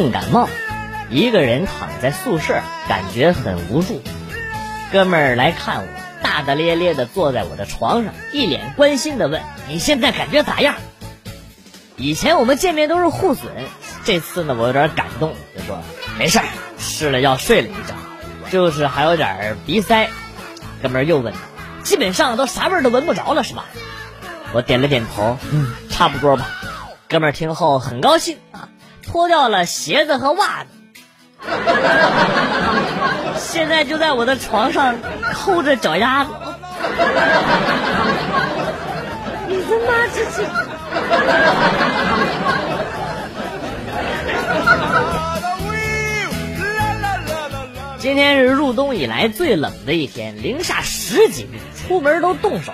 重感冒，一个人躺在宿舍，感觉很无助。哥们儿来看我，大大咧咧的坐在我的床上，一脸关心的问：“你现在感觉咋样？”以前我们见面都是互损，这次呢，我有点感动，就说：“没事儿，吃了药睡了一觉，就是还有点鼻塞。”哥们儿又问：“基本上都啥味儿都闻不着了是吧？”我点了点头，嗯，差不多吧。哥们儿听后很高兴啊，脱掉了鞋子和袜子，现在就在我的床上抠着脚丫子。你他妈这是！今天是入冬以来最冷的一天，零下十几度，出门都冻手。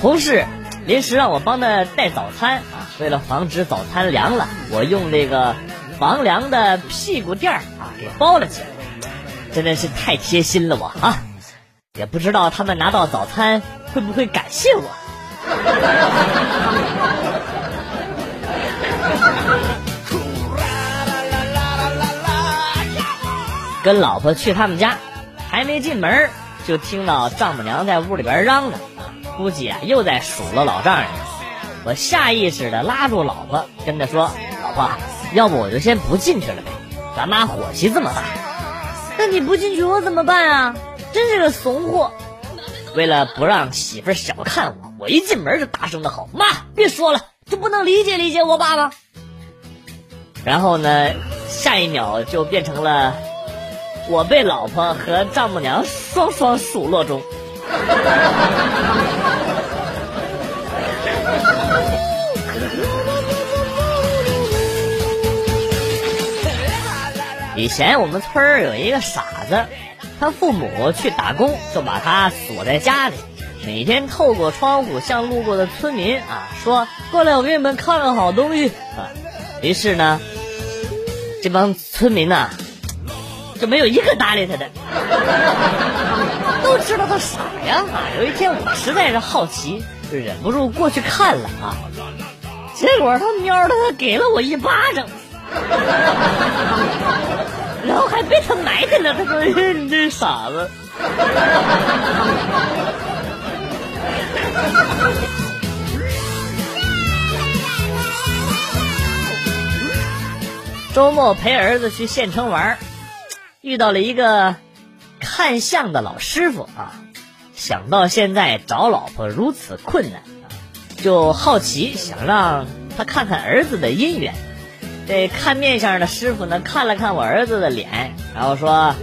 同事临时让我帮他带早餐啊，为了防止早餐凉了，我用这个防凉的屁股垫儿啊给包了起来，真的是太贴心了我啊！也不知道他们拿到早餐会不会感谢我。跟老婆去他们家，还没进门就听到丈母娘在屋里边嚷嚷，估计啊又在数落老丈人。我下意识的拉住老婆，跟她说：“老婆，要不我就先不进去了呗，咱妈火气这么大。”那你不进去我怎么办啊？真是个怂货！为了不让媳妇小看我，我一进门就大声的吼：“妈，别说了，就不能理解理解我爸吗？”然后呢，下一秒就变成了我被老婆和丈母娘双双数落中。以前我们村儿有一个傻子，他父母去打工，就把他锁在家里，每天透过窗户向路过的村民啊说：“过来，我给你们看个好东西啊。”于是呢，这帮村民呐，就没有一个搭理他的，都知道他傻呀啊！有一天我实在是好奇，就忍不住过去看了啊，结果他喵的，他给了我一巴掌。然后还被他埋汰了。他说：“你这傻子。”周末陪儿子去县城玩，遇到了一个看相的老师傅啊。想到现在找老婆如此困难啊，就好奇想让他看看儿子的姻缘。这看面相的师傅呢，看了看我儿子的脸，然后说：“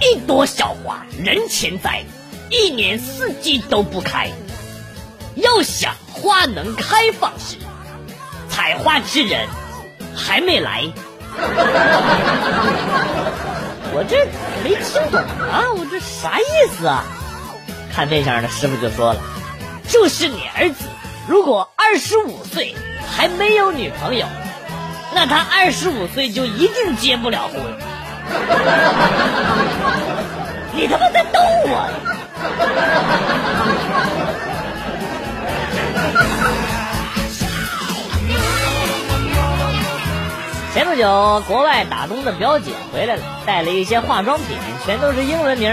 一朵小花人前栽，一年四季都不开。要想花能开放时，采花之人还没来。”我这没听懂啊，我这啥意思啊？看面相的师傅就说了：“就是你儿子，如果二十五岁还没有女朋友。”那他二十五岁就一定结不了婚，你他妈在逗我！前不久，国外打工的表姐回来了，带了一些化妆品，全都是英文名。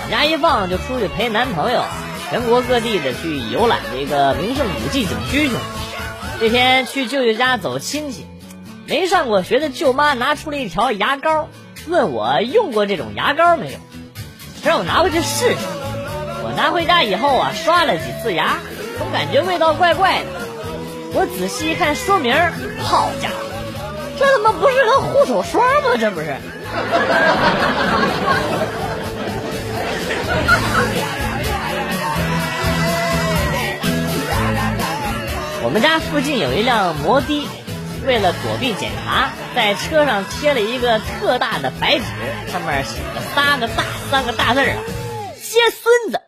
往家一放，就出去陪男朋友，全国各地的去游览这个名胜古迹景区去了。这天去舅舅家走亲戚。没上过学的舅妈拿出了一条牙膏，问我用过这种牙膏没有，让我拿回去试试。我拿回家以后啊，刷了几次牙，总感觉味道怪怪的。我仔细一看说明，好家伙，这他妈不是个护手霜吗？这不是。我们家附近有一辆摩的。为了躲避检查，在车上贴了一个特大的白纸，上面写着三个大三个大字儿啊，接孙子，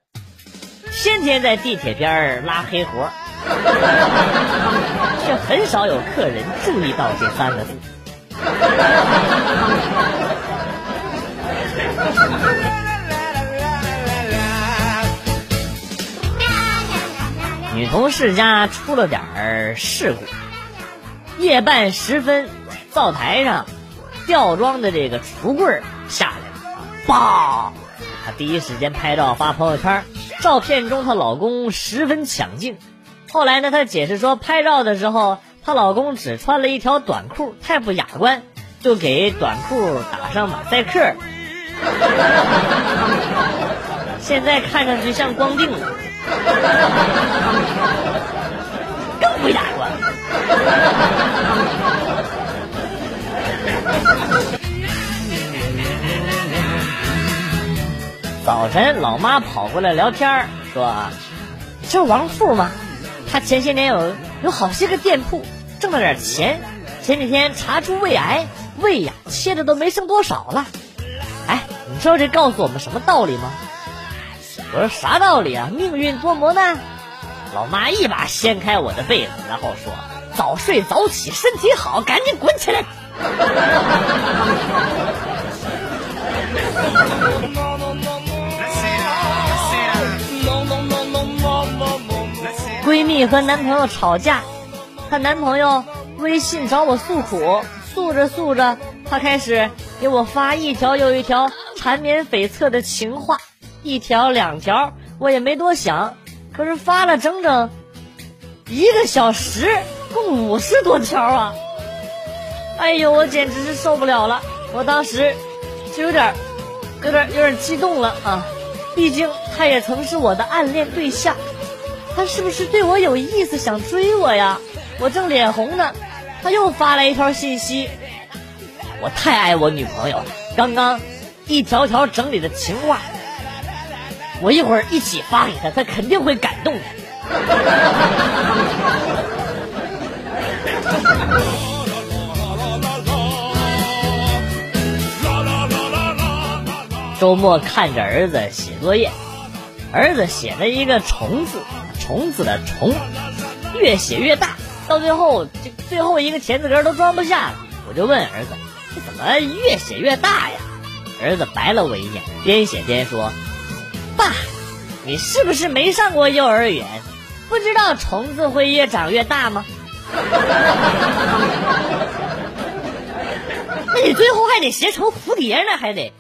天天在地铁边拉黑活，却很少有客人注意到这三个字。女同事家出了点儿事故。夜半时分，灶台上吊装的这个橱柜下来了，爆！她第一时间拍照发朋友圈，照片中她老公十分抢镜。后来呢，她解释说，拍照的时候她老公只穿了一条短裤，太不雅观，就给短裤打上马赛克。现在看上去像光腚了，更不雅观。早晨，老妈跑过来聊天说：“这王富吗？他前些年有有好些个店铺，挣了点钱。前几天查出胃癌，胃呀切的都没剩多少了。哎，你知道这告诉我们什么道理吗？”我说：“啥道理啊？命运多磨难。”老妈一把掀开我的被子，然后说：“早睡早起身体好，赶紧滚起来。”闺蜜和男朋友吵架，她男朋友微信找我诉苦，诉着诉着，他开始给我发一条又一条缠绵悱恻的情话，一条两条我也没多想，可是发了整整一个小时，共五十多条啊！哎呦，我简直是受不了了，我当时就有点、有点、有点激动了啊！毕竟他也曾是我的暗恋对象。他是不是对我有意思，想追我呀？我正脸红呢，他又发来一条信息。我太爱我女朋友了，刚刚一条条整理的情话，我一会儿一起发给他，他肯定会感动的。周末看着儿子写作业，儿子写了一个虫字。虫子的虫，越写越大，到最后这最后一个田字格都装不下了。我就问儿子：“这怎么越写越大呀？”儿子白了我一眼，边写边说：“爸，你是不是没上过幼儿园？不知道虫子会越长越大吗？”那你最后还得写成蝴蝶呢，还得。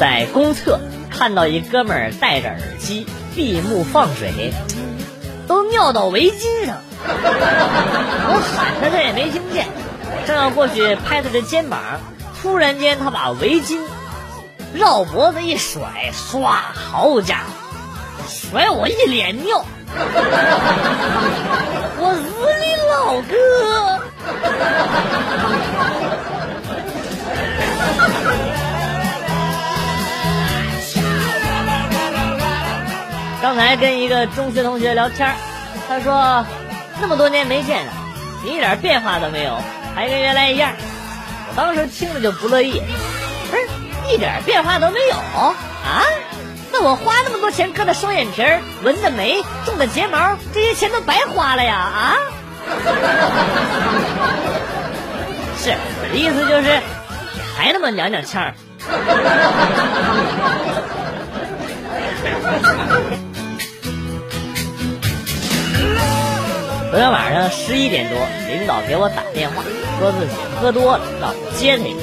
在公厕看到一哥们儿戴着耳机闭目放水，都尿到围巾上。我喊他他也没听见，正要过去拍他的肩膀，突然间他把围巾绕脖子一甩，唰，好家伙，甩我一脸尿！我日你老还跟一个中学同学聊天，他说那么多年没见了，你一点变化都没有，还跟原来一样。我当时听着就不乐意，不是一点变化都没有啊？那我花那么多钱割的双眼皮、纹的眉、种的睫毛，这些钱都白花了呀？啊？是我的意思就是，还那么娘娘腔。昨天晚上十一点多，领导给我打电话，说自己喝多了，让我接他一下。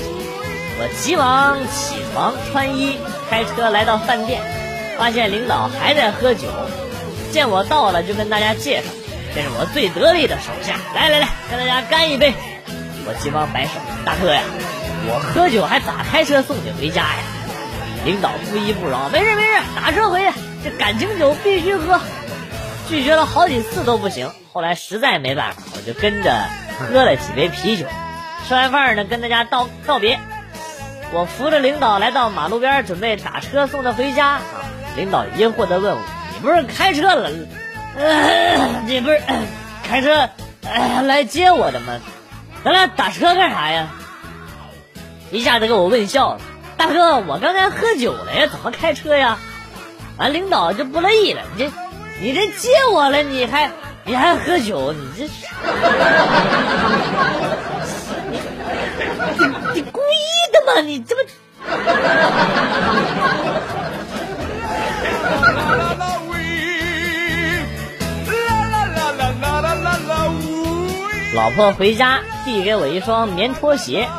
我急忙起床穿衣，开车来到饭店，发现领导还在喝酒。见我到了，就跟大家介绍：“这是我最得力的手下，来来来，跟大家干一杯。”我急忙摆手：“大哥呀，我喝酒还咋开车送你回家呀？”领导不依不饶：“没事没事，打车回去。这感情酒必须喝。”拒绝了好几次都不行，后来实在没办法，我就跟着喝了几杯啤酒。吃完饭呢，跟大家道道别。我扶着领导来到马路边，准备打车送他回家。领导疑惑的问我：“你不是开车了？你不是 开车来接我的吗？咱俩打车干啥呀？”一下子给我问笑了。大哥，我刚才喝酒了呀，怎么开车呀？完，领导就不乐意了，你这。你这借我了，你还你还喝酒，你这是你你你故意的吗？你这不。老婆回家递给我一双棉拖鞋，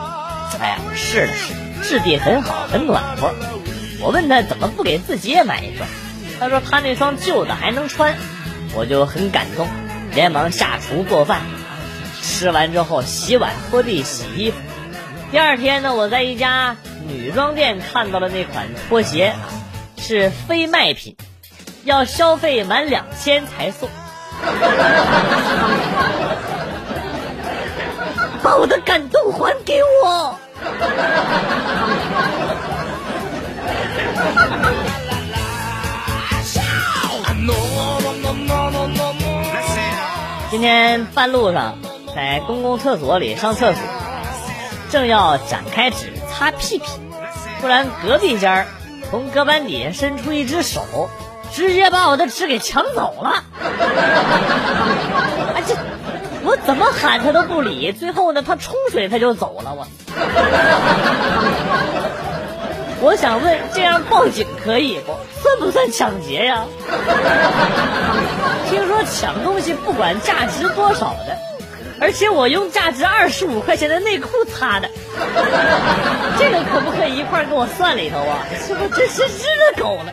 哎呀，是的是，质地很好，很暖和。我问他怎么不给自己也买一双。他说他那双旧的还能穿，我就很感动，连忙下厨做饭。吃完之后洗碗、拖地、洗衣服。第二天呢，我在一家女装店看到了那款拖鞋，是非卖品，要消费满两千才送。把我的感动还给我！今天半路上在公共厕所里上厕所，正要展开纸擦屁屁，突然隔壁间从隔板底下伸出一只手，直接把我的纸给抢走了。哎这。我怎么喊他都不理，最后呢，他冲水他就走了。我，我想问，这样报警可以不？算不算抢劫呀？听说抢东西不管价值多少的，而且我用价值二十五块钱的内裤擦的，这个可不可以一块给我算里头啊？这不真是日了狗了。